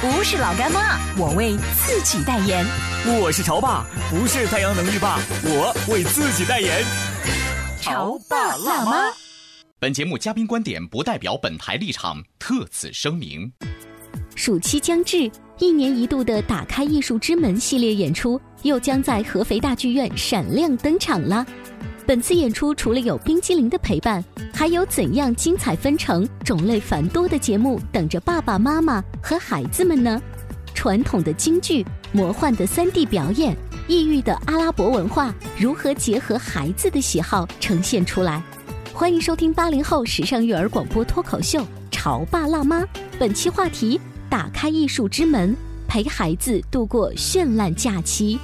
不是老干妈，我为自己代言。我是潮爸，不是太阳能浴霸，我为自己代言。潮爸辣妈。本节目嘉宾观点不代表本台立场，特此声明。暑期将至，一年一度的“打开艺术之门”系列演出又将在合肥大剧院闪亮登场了。本次演出除了有冰激凌的陪伴，还有怎样精彩纷呈、种类繁多的节目等着爸爸妈妈和孩子们呢？传统的京剧、魔幻的三 D 表演、异域的阿拉伯文化，如何结合孩子的喜好呈现出来？欢迎收听八零后时尚育儿广播脱口秀《潮爸辣妈》，本期话题：打开艺术之门，陪孩子度过绚烂假期。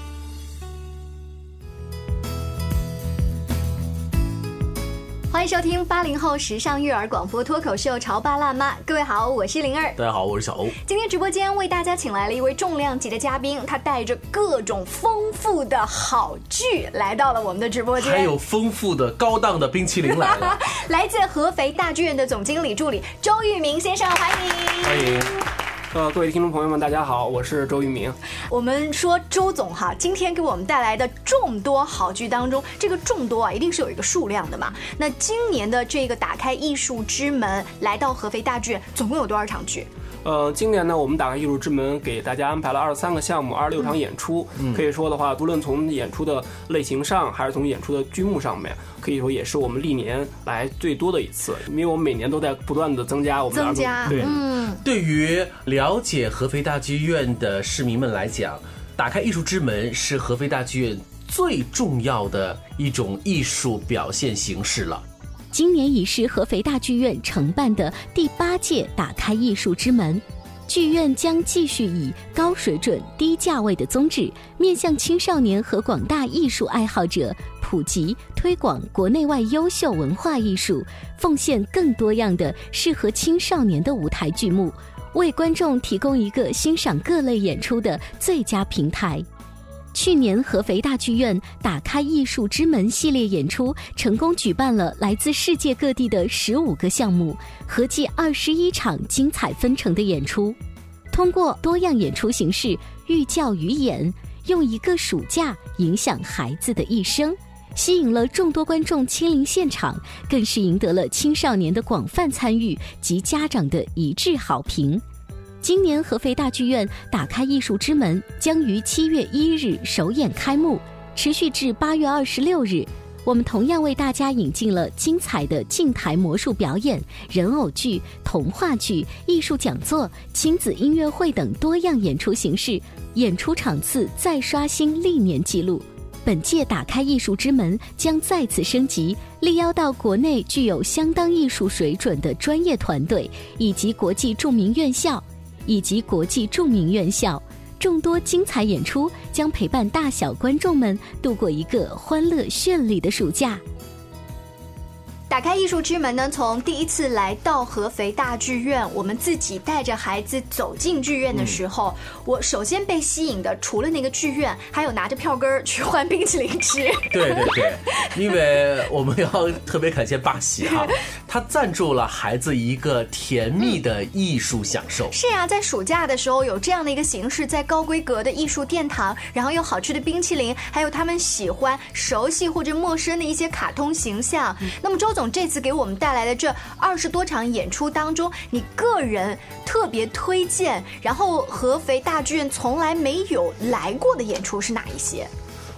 欢迎收听八零后时尚育儿广播脱口秀《潮爸辣妈》，各位好，我是灵儿，大家好，我是小欧。今天直播间为大家请来了一位重量级的嘉宾，他带着各种丰富的好剧来到了我们的直播间，还有丰富的高档的冰淇淋来了。来自合肥大剧院的总经理助理周玉明先生，欢迎，欢迎。呃，各位听众朋友们，大家好，我是周渝民。我们说周总哈，今天给我们带来的众多好剧当中，这个众多啊，一定是有一个数量的嘛。那今年的这个打开艺术之门，来到合肥大剧院，总共有多少场剧？呃，今年呢，我们打开艺术之门，给大家安排了二十三个项目，二十六场演出。可以说的话，不论从演出的类型上，还是从演出的剧目上面，可以说也是我们历年来最多的一次。因为我们每年都在不断的增加我们的增加。对，嗯，对于了解合肥大剧院的市民们来讲，打开艺术之门是合肥大剧院最重要的一种艺术表现形式了。今年已是合肥大剧院承办的第八届“打开艺术之门”，剧院将继续以高水准、低价位的宗旨，面向青少年和广大艺术爱好者，普及推广国内外优秀文化艺术，奉献更多样的适合青少年的舞台剧目，为观众提供一个欣赏各类演出的最佳平台。去年合肥大剧院打开艺术之门系列演出，成功举办了来自世界各地的十五个项目，合计二十一场精彩纷呈的演出。通过多样演出形式寓教于演，用一个暑假影响孩子的一生，吸引了众多观众亲临现场，更是赢得了青少年的广泛参与及家长的一致好评。今年合肥大剧院打开艺术之门将于七月一日首演开幕，持续至八月二十六日。我们同样为大家引进了精彩的静台魔术表演、人偶剧、童话剧、艺术讲座、亲子音乐会等多样演出形式，演出场次再刷新历年纪录。本届打开艺术之门将再次升级，力邀到国内具有相当艺术水准的专业团队，以及国际著名院校。以及国际著名院校，众多精彩演出将陪伴大小观众们度过一个欢乐绚丽的暑假。打开艺术之门呢，从第一次来到合肥大剧院，我们自己带着孩子走进剧院的时候，我首先被吸引的，除了那个剧院，还有拿着票根儿去换冰淇淋吃。对对对，因为我们要特别感谢八喜哈，他赞助了孩子一个甜蜜的艺术享受。是呀，在暑假的时候有这样的一个形式，在高规格的艺术殿堂，然后有好吃的冰淇淋，还有他们喜欢、熟悉或者陌生的一些卡通形象。那么周总。这次给我们带来的这二十多场演出当中，你个人特别推荐，然后合肥大剧院从来没有来过的演出是哪一些？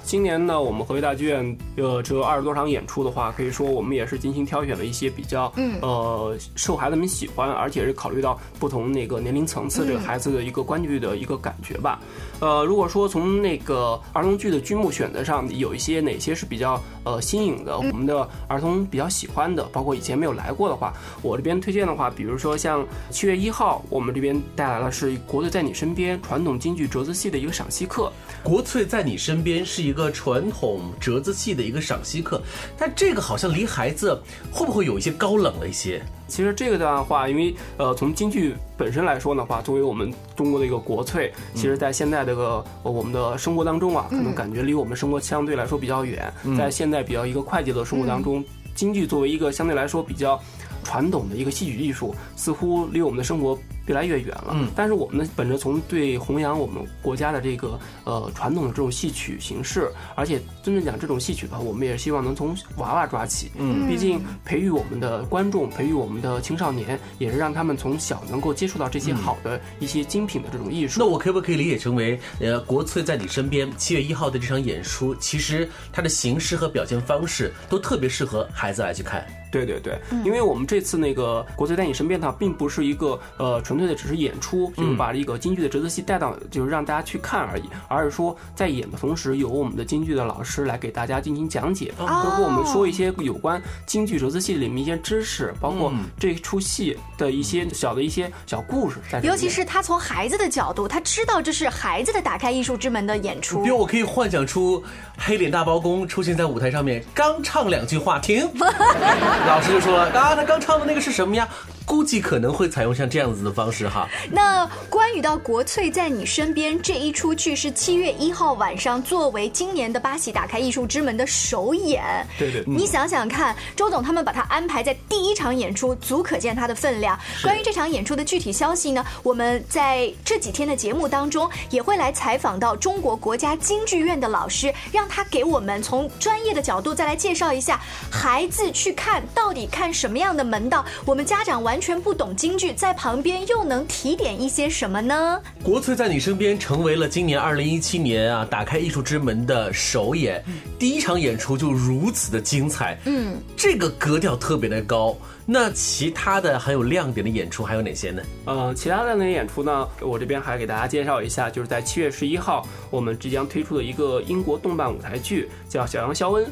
今年呢，我们合肥大剧院呃只有二十多场演出的话，可以说我们也是精心挑选了一些比较嗯呃受孩子们喜欢，而且是考虑到不同那个年龄层次这个孩子的一个观剧的一个感觉吧。呃，如果说从那个儿童剧的剧目选择上，有一些哪些是比较呃新颖的，我们的儿童比较喜欢的，包括以前没有来过的话，我这边推荐的话，比如说像七月一号，我们这边带来了是《国粹在你身边》传统京剧折子戏的一个赏析课。国粹在你身边是一个传统折子戏的一个赏析课，但这个好像离孩子会不会有一些高冷了一些？其实这个的话，因为呃，从京剧本身来说的话，作为我们中国的一个国粹，其实在现在这个、呃、我们的生活当中啊，可能感觉离我们生活相对来说比较远，在现在比较一个快节奏的生活当中，京剧作为一个相对来说比较传统的一个戏曲艺术，似乎离我们的生活越来越远了。嗯但是我们呢，本着从对弘扬我们国家的这个呃传统的这种戏曲形式，而且真正讲这种戏曲的话，我们也希望能从娃娃抓起。嗯毕竟培育我们的观众，培育我们的青少年，也是让他们从小能够接触到这些好的一些精品的这种艺术。那我可不可以理解成为，呃，国粹在你身边七月一号的这场演出，其实它的形式和表现方式都特别适合孩子来去看。对对对，因为我们这次那个《国粹在你身边》它并不是一个呃纯粹的只是演出，就是把一个京剧的折子戏带到，就是让大家去看而已，而是说在演的同时，由我们的京剧的老师来给大家进行讲解，包括我们说一些有关京剧折子戏里面一些知识，包括这出戏的一些小的一些小故事在里面。尤其是他从孩子的角度，他知道这是孩子的打开艺术之门的演出。比。如我可以幻想出黑脸大包公出现在舞台上面，刚唱两句话停，老师就说了啊，他刚唱的那个是什么呀？估计可能会采用像这样子的方式哈。那关于到《国粹在你身边》这一出剧是七月一号晚上作为今年的八喜打开艺术之门的首演。对对你想想看，周总他们把它安排在第一场演出，足可见它的分量。关于这场演出的具体消息呢，我们在这几天的节目当中也会来采访到中国国家京剧院的老师，让他给我们从专业的角度再来介绍一下孩子去看到底看什么样的门道。我们家长完全不懂京剧，在旁边又能提点一些什么呢？国粹在你身边成为了今年二零一七年啊打开艺术之门的首演，第一场演出就如此的精彩，嗯，这个格调特别的高。那其他的很有亮点的演出还有哪些呢？呃，其他的那些演出呢，我这边还给大家介绍一下，就是在七月十一号，我们即将推出的一个英国动漫舞台剧，叫《小羊肖恩》。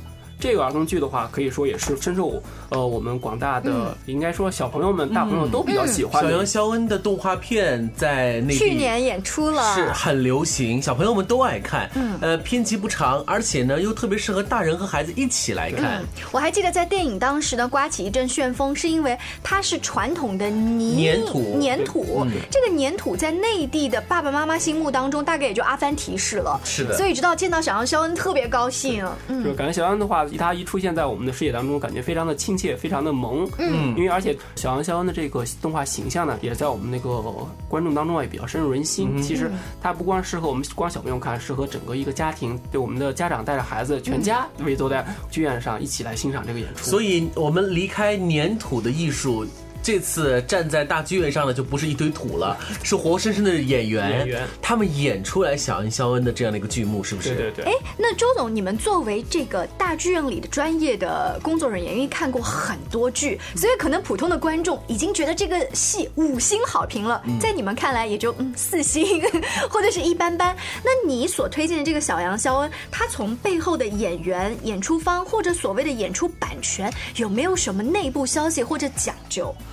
这个儿童剧的话，可以说也是深受呃我们广大的，应该说小朋友们、大朋友都比较喜欢的。小羊肖恩的动画片在内地去年演出了，是很流行，小朋友们都爱看。嗯，呃，片集不长，而且呢又特别适合大人和孩子一起来看。我还记得在电影当时呢，刮起一阵旋风，是因为它是传统的泥粘土粘土。这个粘土在内地的爸爸妈妈心目当中，大概也就阿凡提示了。是的所以直到见到小羊肖恩，特别高兴。嗯，就感觉小羊的话，他一出现在我们的视野当中，感觉非常的亲切，非常的萌。嗯，因为而且小羊肖恩的这个动画形象呢，也在我们那个观众当中啊也比较深入人心。其实它不光适合我们光小朋友看，适合整个一个家庭，对我们的家长带着孩子全家围坐在剧院上一起来欣赏这个演出。所以我们离开粘土的艺术。这次站在大剧院上的就不是一堆土了，是活生生的演员，演员他们演出来小恩肖恩的这样的一个剧目，是不是？对对对。哎，那周总，你们作为这个大剧院里的专业的工作人员，因为看过很多剧，所以可能普通的观众已经觉得这个戏五星好评了，在你们看来也就嗯四星或者是一般般。那你所推荐的这个小杨肖恩，他从背后的演员、演出方或者所谓的演出版权，有没有什么内部消息或者讲究？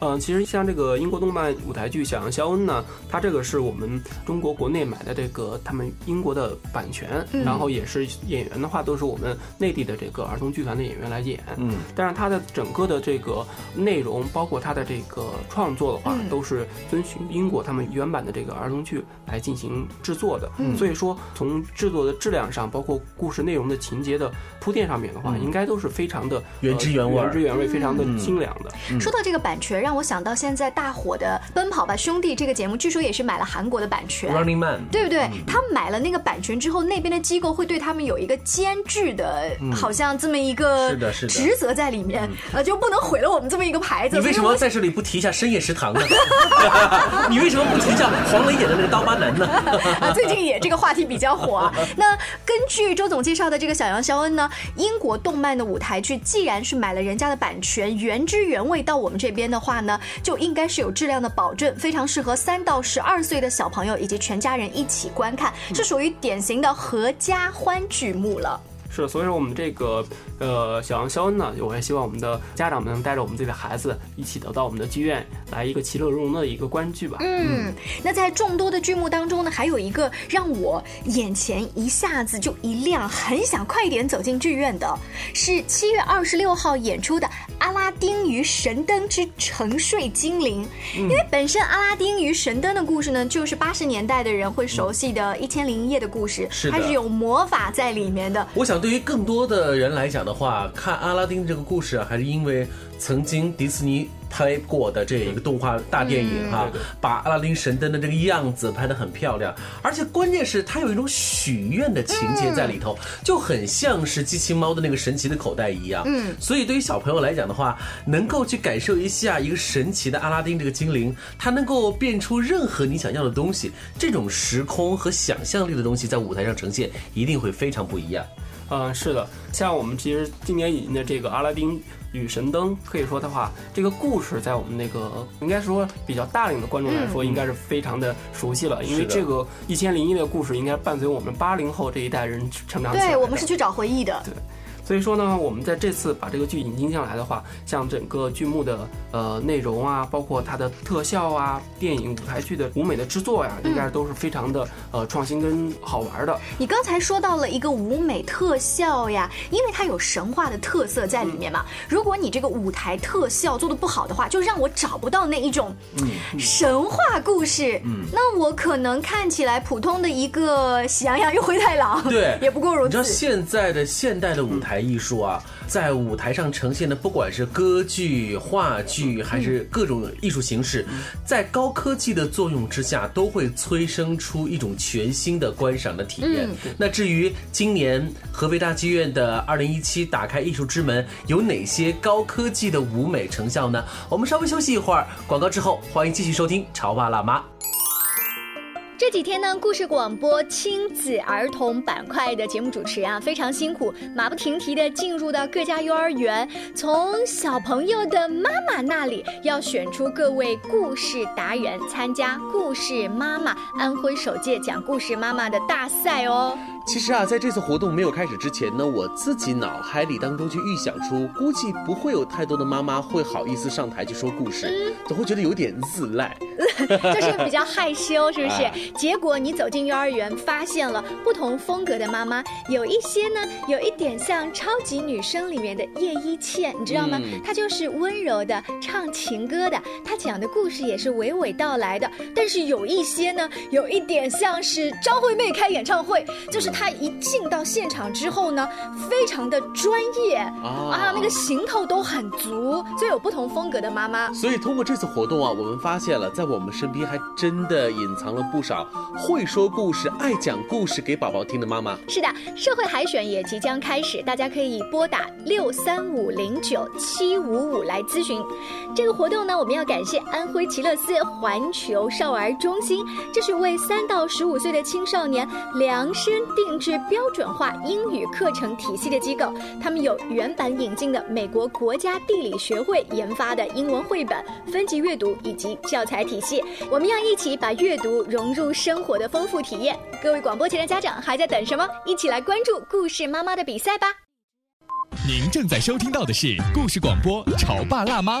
嗯，其实像这个英国动漫舞台剧《小羊肖恩》呢，它这个是我们中国国内买的这个他们英国的版权，然后也是演员的话都是我们内地的这个儿童剧团的演员来演。嗯，但是它的整个的这个内容，包括它的这个创作的话，都是遵循英国他们原版的这个儿童剧来进行制作的。嗯，所以说从制作的质量上，包括故事内容的情节的铺垫上面的话，应该都是非常的原汁原味呃原汁原味，非常的精良的。说到这个版权让我想到现在大火的《奔跑吧兄弟》这个节目，据说也是买了韩国的版权。Running Man，对不对？他买了那个版权之后，那边的机构会对他们有一个监制的，好像这么一个嗯是的是的嗯职责在里面，呃，就不能毁了我们这么一个牌子。你为什么在这里不提一下深夜食堂呢？你为什么不提一下黄磊演的那个刀疤男呢？啊，最近也这个话题比较火、啊。那根据周总介绍的这个小杨肖恩呢，英国动漫的舞台剧既然是买了人家的版权，原汁原味到我们这边的话呢，就应该是有质量的保证，非常适合三到十二岁的小朋友以及全家人一起观看，是属于典型的合家欢剧目了。是，所以说我们这个呃小杨肖恩呢，我也希望我们的家长们能带着我们自己的孩子一起得到我们的剧院来一个其乐融融的一个观剧吧。嗯，那在众多的剧目当中呢，还有一个让我眼前一下子就一亮，很想快点走进剧院的，是七月二十六号演出的《阿拉丁与神灯之沉睡精灵》。因为本身阿拉丁与神灯的故事呢，就是八十年代的人会熟悉的《一千零一夜》的故事，是它是有魔法在里面的。我想，对于更多的人来讲的话，看阿拉丁这个故事啊，还是因为曾经迪士尼拍过的这一个动画大电影哈、把阿拉丁神灯的这个样子拍得很漂亮，而且关键是它有一种许愿的情节在里头，就很像是机器猫的那个神奇的口袋一样。嗯，所以对于小朋友来讲的话，能够去感受一下一个神奇的阿拉丁这个精灵，它能够变出任何你想要的东西，这种时空和想象力的东西在舞台上呈现，一定会非常不一样。嗯，是的，像我们其实今年引进的这个《阿拉丁与神灯》，可以说的话，这个故事在我们那个应该说比较大龄的观众来说，应该是非常的熟悉了，因为这个《一千零一夜》的故事应该伴随我们八零后这一代人成长起来。对我们是去找回忆的。所以说呢，我们在这次把这个剧引进进来的话，像整个剧目的呃内容啊，包括它的特效啊、电影舞台剧的舞美的制作呀，应该都是非常的呃创新跟好玩的。你刚才说到了一个舞美特效呀，因为它有神话的特色在里面嘛。如果你这个舞台特效做的不好的话，就让我找不到那一种神话故事。嗯那我可能看起来普通的一个喜羊羊与灰太狼，对 也不过如此你知道此。现在的现代的舞台艺术啊，在舞台上呈现的，不管是歌剧、话剧，还是各种艺术形式，在高科技的作用之下，都会催生出一种全新的观赏的体验。那至于今年合肥大剧院的二零一七打开艺术之门有哪些高科技的舞美成效呢？我们稍微休息一会儿，广告之后，欢迎继续收听《潮爸辣妈》。这几天呢，故事广播亲子儿童板块的节目主持人啊，非常辛苦，马不停蹄的进入到各家幼儿园，从小朋友的妈妈那里要选出各位故事达人，参加故事妈妈安徽首届讲故事妈妈的大赛哦。其实啊，在这次活动没有开始之前呢，我自己脑海里当中就预想出，估计不会有太多的妈妈会好意思上台去说故事，总会觉得有点自赖。就是比较害羞，是不是哎？结果你走进幼儿园，发现了不同风格的妈妈，有一些呢，有一点像超级女声里面的叶一茜，你知道吗？嗯她就是温柔的唱情歌的，她讲的故事也是娓娓道来的。但是有一些呢，有一点像是张惠妹开演唱会，就是她一进到现场之后呢，非常的专业啊，那个行头都很足，所以有不同风格的妈妈。所以通过这次活动啊，我们发现了，在我们身边还真的隐藏了不少会说故事、爱讲故事给宝宝听的妈妈。是的，社会海选也即将开始，大家可以拨打六三五零九七五五来咨询。这个活动呢，我们要感谢安徽奇乐斯环球少儿中心，这是为三到十五岁的青少年量身定定制标准化英语课程体系的机构。他们有原版引进的美国国家地理学会研发的英文绘本、分级阅读以及教材体系。我们要一起把阅读融入生活的丰富体验。各位广播前的家长还在等什么？一起来关注故事妈妈的比赛吧！您正在收听到的是故事广播《潮爸辣妈》。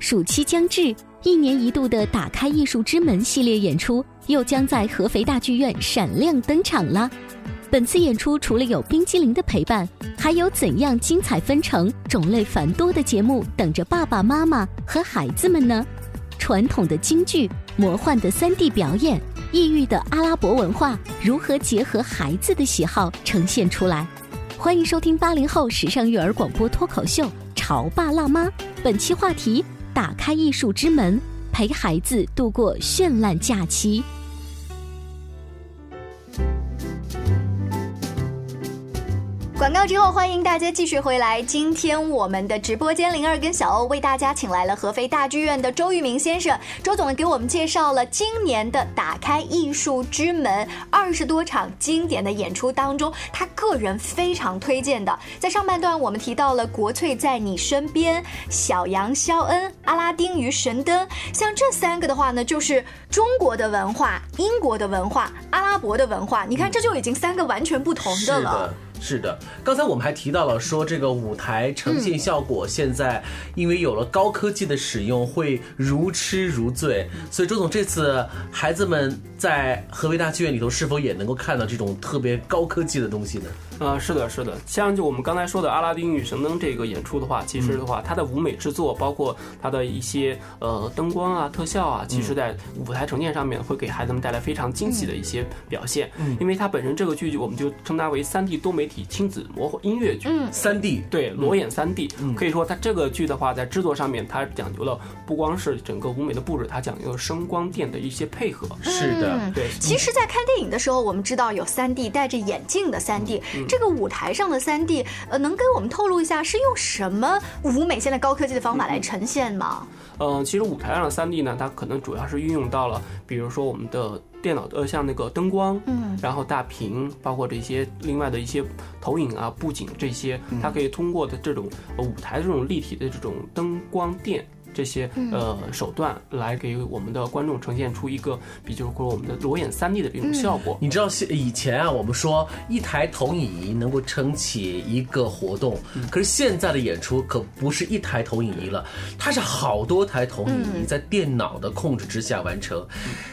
暑期将至，一年一度的“打开艺术之门”系列演出又将在合肥大剧院闪亮登场了。本次演出除了有冰激凌的陪伴，还有怎样精彩纷呈、种类繁多的节目等着爸爸妈妈和孩子们呢？传统的京剧、魔幻的三 D 表演、异域的阿拉伯文化，如何结合孩子的喜好呈现出来？欢迎收听八零后时尚育儿广播脱口秀《潮爸辣妈》，本期话题：打开艺术之门，陪孩子度过绚烂假期。广告之后，欢迎大家继续回来。今天我们的直播间，灵儿跟小欧为大家请来了合肥大剧院的周玉明先生。周总给我们介绍了今年的打开艺术之门二十多场经典的演出当中，他个人非常推荐的。在上半段，我们提到了《国粹在你身边》、《小羊肖恩》、《阿拉丁与神灯》，像这三个的话呢，就是中国的文化、英国的文化、阿拉伯的文化。你看，这就已经三个完全不同的了。是的，刚才我们还提到了说这个舞台呈现效果，现在因为有了高科技的使用，会如痴如醉。所以周总这次孩子们在合肥大剧院里头，是否也能够看到这种特别高科技的东西呢？啊，是的，是的，像就我们刚才说的《阿拉丁与神灯》这个演出的话，其实的话，它的舞美制作，包括它的一些呃灯光啊、特效啊，其实在舞台呈现上面会给孩子们带来非常惊喜的一些表现。嗯，因为它本身这个剧，我们就称它为三 D 多媒体亲子魔幻音乐剧。嗯，三 D 对裸眼三 D，可以说它这个剧的话，在制作上面，它讲究了不光是整个舞美的布置，它讲究声光电的一些配合。是的，对。其实，在看电影的时候，我们知道有三 D 戴着眼镜的三 D。这个舞台上的三 D，呃，能给我们透露一下是用什么舞美现在高科技的方法来呈现吗？嗯，其实舞台上的三 D 呢，它可能主要是运用到了，比如说我们的电脑呃像那个灯光，嗯，然后大屏，包括这些另外的一些投影啊、布景这些，它可以通过的这种舞台这种立体的这种灯光电。这些呃手段来给我们的观众呈现出一个，比就是说我们的裸眼三 D 的这种效果。你知道，以前啊，我们说一台投影仪能够撑起一个活动，可是现在的演出可不是一台投影仪了，它是好多台投影仪在电脑的控制之下完成。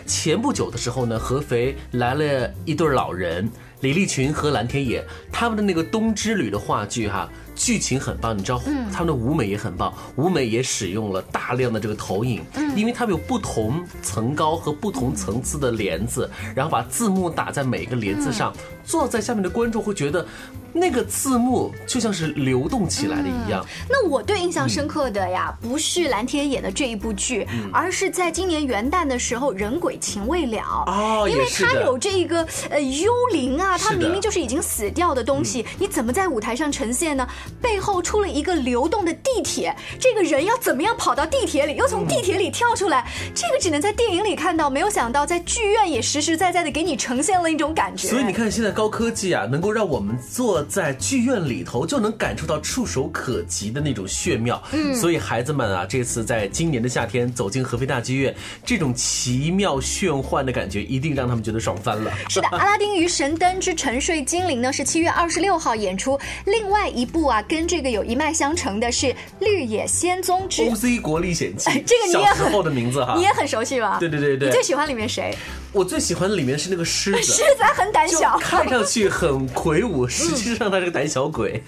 前不久的时候呢，合肥来了一对老人，李立群和蓝天野，他们的那个《冬之旅》的话剧哈。剧情很棒，你知道，他们的舞美也很棒，舞美也使用了大量的这个投影，因为他们有不同层高和不同层次的帘子，然后把字幕打在每个帘子上，坐在下面的观众会觉得。那个字幕就像是流动起来的一样。那我对印象深刻的呀，不是蓝天演的这一部剧，而是在今年元旦的时候，《人鬼情未了》哦，因为它有这个呃幽灵啊，它明明就是已经死掉的东西，你怎么在舞台上呈现呢？背后出了一个流动的地铁，这个人要怎么样跑到地铁里，又从地铁里跳出来？这个只能在电影里看到，没有想到在剧院也实实在在的给你呈现了一种感觉。所以你看，现在高科技啊，能够让我们坐。在剧院里头就能感受到触手可及的那种炫妙，嗯，所以孩子们啊，这次在今年的夏天走进合肥大剧院，这种奇妙炫幻的感觉一定让他们觉得爽翻了。是的，《阿拉丁与神灯之沉睡精灵》呢是七月二十六号演出，另外一部啊跟这个有一脉相承的是《绿野仙踪之 OZ 国历险记》，这个你也很的名字哈，你也很熟悉吧？对对对对，你最喜欢里面谁？我最喜欢的里面是那个狮子，狮子很胆小，看看上去很魁梧，实际上他是个胆小鬼。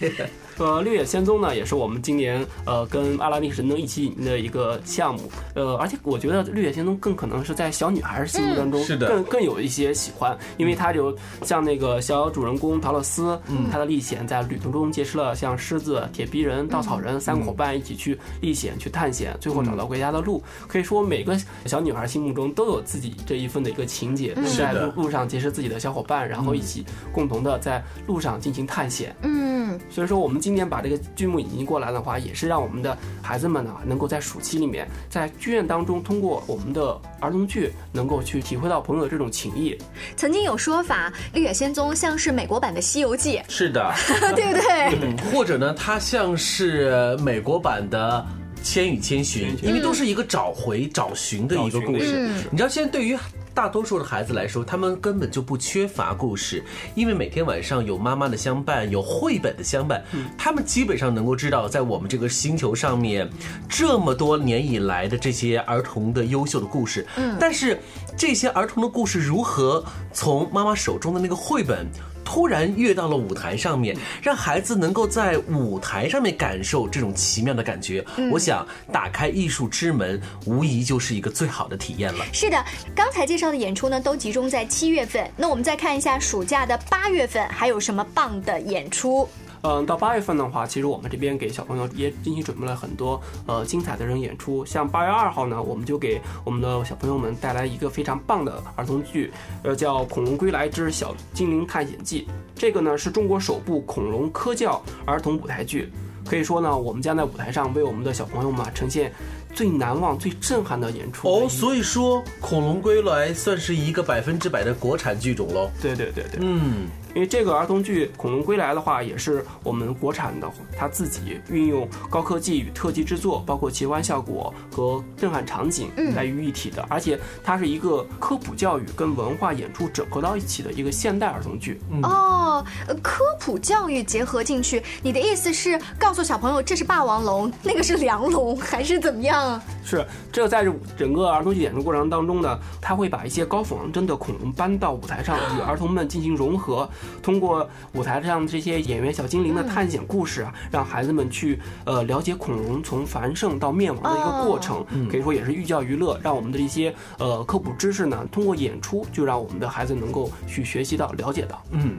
呃，绿野仙踪呢，也是我们今年呃跟阿拉丁神灯一起引进的一个项目。呃，而且我觉得绿野仙踪更可能是在小女孩心目当中更更有一些喜欢，因为它就像那个小主人公陶乐斯，他的历险在旅途中结识了像狮子、铁皮人、稻草人三个伙伴一起去历险去探险，最后找到回家的路。可以说每个小女孩心目中都有自己这一份的一个情节，在路路上结识自己的小伙伴，然后一起共同的在路上进行探险。嗯。嗯，所以说我们今年把这个剧目引进过来的话，也是让我们的孩子们呢，能够在暑期里面，在剧院当中，通过我们的儿童剧，能够去体会到朋友的这种情谊。曾经有说法，《绿野仙踪》像是美国版的《西游记是的，》，对不对？嗯，或者呢，它像是美国版的。《千与千寻》，因为都是一个找回、找寻的一个故事。你知道，现在对于大多数的孩子来说，他们根本就不缺乏故事，因为每天晚上有妈妈的相伴，有绘本的相伴，他们基本上能够知道，在我们这个星球上面，这么多年以来的这些儿童的优秀的故事。嗯，但是这些儿童的故事如何从妈妈手中的那个绘本？突然跃到了舞台上面，让孩子能够在舞台上面感受这种奇妙的感觉。我想打开艺术之门，无疑就是一个最好的体验了。是的，刚才介绍的演出呢，都集中在七月份。那我们再看一下暑假的八月份，还有什么棒的演出？嗯，到八月份的话，其实我们这边给小朋友也精心准备了很多呃精彩的人演出。像八月二号呢，我们就给我们的小朋友们带来一个非常棒的儿童剧，呃，叫《恐龙归来之小精灵探险记》。这个呢是中国首部恐龙科教儿童舞台剧，可以说呢，我们将在舞台上为我们的小朋友们呈现最难忘、最震撼的演出。哦，所以说《恐龙归来》算是一个百分之百的国产剧种喽。对对对对，嗯。因为这个儿童剧《恐龙归来》的话，也是我们国产的，它自己运用高科技与特技制作，包括奇幻效果和震撼场景来于一体的，而且它是一个科普教育跟文化演出整合到一起的一个现代儿童剧。哦，呃科普教育结合进去，你的意思是告诉小朋友这是霸王龙，那个是梁龙，还是怎么样？是，这个在这整个儿童剧演出过程当中呢，他会把一些高仿真的恐龙搬到舞台上，与儿童们进行融合。通过舞台上这些演员小精灵的探险故事啊，让孩子们去呃了解恐龙从繁盛到灭亡的一个过程，可以说也是寓教于乐，让我们的一些呃科普知识呢，通过演出就让我们的孩子能够去学习到、了解到。嗯，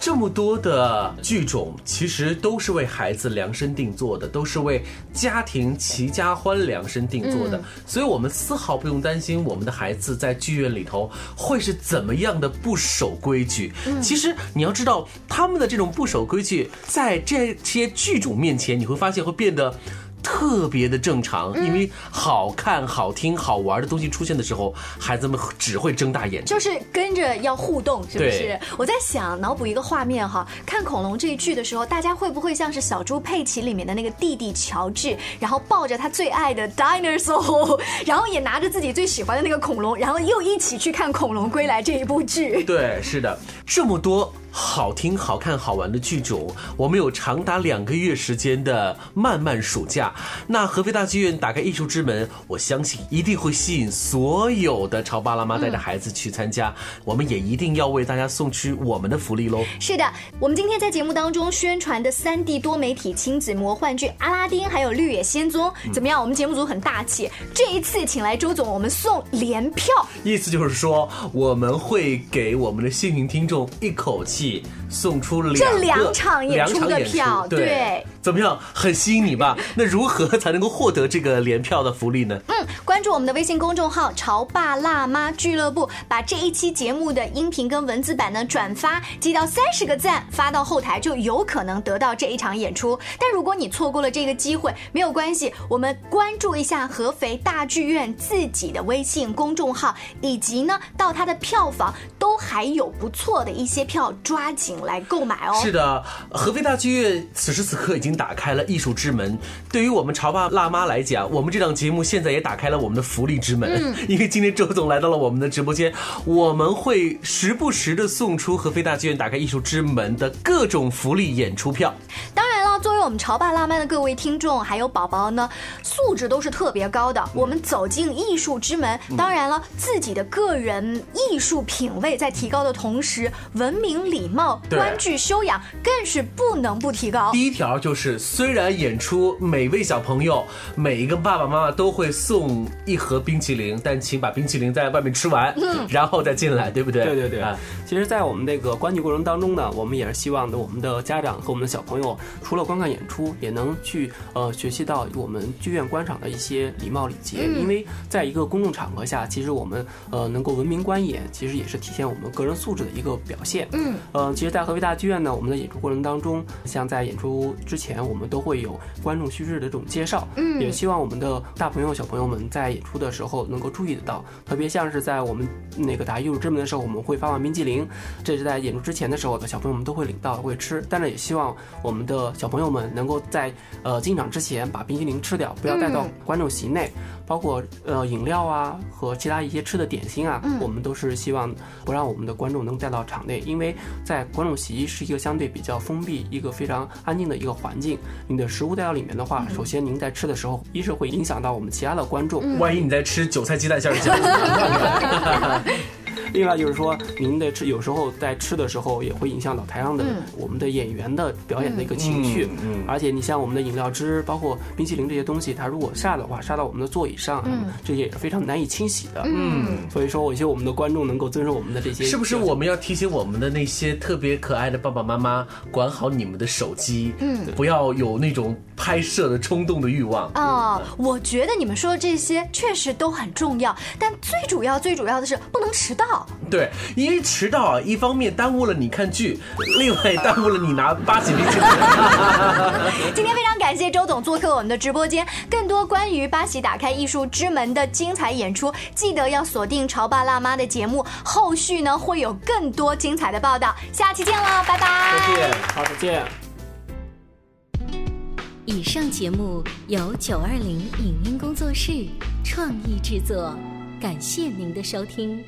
这么多的剧种，其实都是为孩子量身定做的，都是为家庭齐家欢量身定做的，所以我们丝毫不用担心我们的孩子在剧院里头会是怎么样的不守规矩。其实你要知道，他们的这种不守规矩，在这些剧种面前，你会发现会变得。特别的正常，因为好看、好听、好玩的东西出现的时候，孩子们只会睁大眼睛。就是跟着要互动，是不是？我在想，脑补一个画面哈，看恐龙这一剧的时候，大家会不会像是小猪佩奇里面的那个弟弟乔治，然后抱着他最爱的 dinosaur，然后也拿着自己最喜欢的那个恐龙，然后又一起去看《恐龙归来》这一部剧？对，是的，这么多好听、好看、好玩的剧种，我们有长达两个月时间的漫漫暑假。那合肥大剧院打开艺术之门，我相信一定会吸引所有的潮爸辣妈带着孩子去参加。我们也一定要为大家送去我们的福利喽。是的，我们今天在节目当中宣传的三 D 多媒体亲子魔幻剧《阿拉丁》还有《绿野仙踪》，怎么样？我们节目组很大气，这一次请来周总，我们送联票。意思就是说，我们会给我们的幸运听众一口气 России. 送出两这两场演出的票对，对怎么样？很吸引你吧？那如何才能够获得这个联票的福利呢？嗯，关注我们的微信公众号“潮爸辣妈俱乐部”，把这一期节目的音频跟文字版呢转发，记到三十个赞，发到后台就有可能得到这一场演出。但如果你错过了这个机会，没有关系，我们关注一下合肥大剧院自己的微信公众号，以及呢到它的票房都还有不错的一些票，抓紧来购买哦。是的，合肥大剧院此时此刻已经打开了艺术之门。对于我们潮爸辣妈来讲，我们这档节目现在也打开了我们的福利之门。嗯 因为今天周总来到了我们的直播间，我们会时不时的送出合肥大剧院打开艺术之门的各种福利演出票。当然我们潮爸辣妈的各位听众还有宝宝呢，素质都是特别高的。我们走进艺术之门，当然了，自己的个人艺术品味在提高的同时，文明礼貌、观剧修养更是不能不提高。第一条就是，虽然演出每位小朋友每一个爸爸妈妈都会送一盒冰淇淋，但请把冰淇淋在外面吃完，嗯然后再进来，对不对？对对对啊，其实，在我们这个观剧过程当中呢，我们也是希望的，我们的家长和我们的小朋友，除了观看演演出，也能去呃学习到我们剧院观赏的一些礼貌礼节。因为在一个公众场合下，其实我们呃能够文明观演，其实也是体现我们个人素质的一个表现。嗯，呃，其实，在合肥大剧院呢，我们的演出过程当中，像在演出之前，我们都会有观众须知的这种介绍。嗯也希望我们的大朋友、小朋友们在演出的时候能够注意得到，特别像是在我们那个打艺术之门的时候，我们会发放冰激凌，这是在演出之前的时候的小朋友们都会领到会吃，但是也希望我们的小朋友们能够在呃进场之前把冰淇淋吃掉，不要带到观众席内，包括呃饮料啊和其他一些吃的点心啊，我们都是希望不让我们的观众能带到场内，因为在观众席是一个相对比较封闭、一个非常安静的一个环境，你的食物带到里面的话，首先您在吃的时候，一是会影响到我们其他的观众，万一你在吃韭菜鸡蛋馅儿的饺子，另外就是说，您的吃有时候在吃的时候也会影响到台上的我们的演员的表演的一个情绪。而且你像我们的饮料汁，包括冰淇淋这些东西，它如果下的话，下到我们的座椅上，嗯，这些也是非常难以清洗的。嗯，所以说，我希望我们的观众能够遵守我们的这些。是不是我们要提醒我们的那些特别可爱的爸爸妈妈，管好你们的手机，嗯，不要有那种拍摄的冲动的欲望。啊、我觉得你们说的这些确实都很重要，但最主要、最主要的是不能迟到。对，因为迟到啊，一方面耽误了你看剧，另外耽误了你拿八喜冰淇淋。今天非常感谢周总做客我们的直播间，更多关于八喜打开艺术之门的精彩演出，记得要锁定潮爸辣妈的节目，后续呢会有更多精彩的报道。下期见了，拜拜。再见。好，再见。以上节目由九二零影音工作室创意制作，感谢您的收听。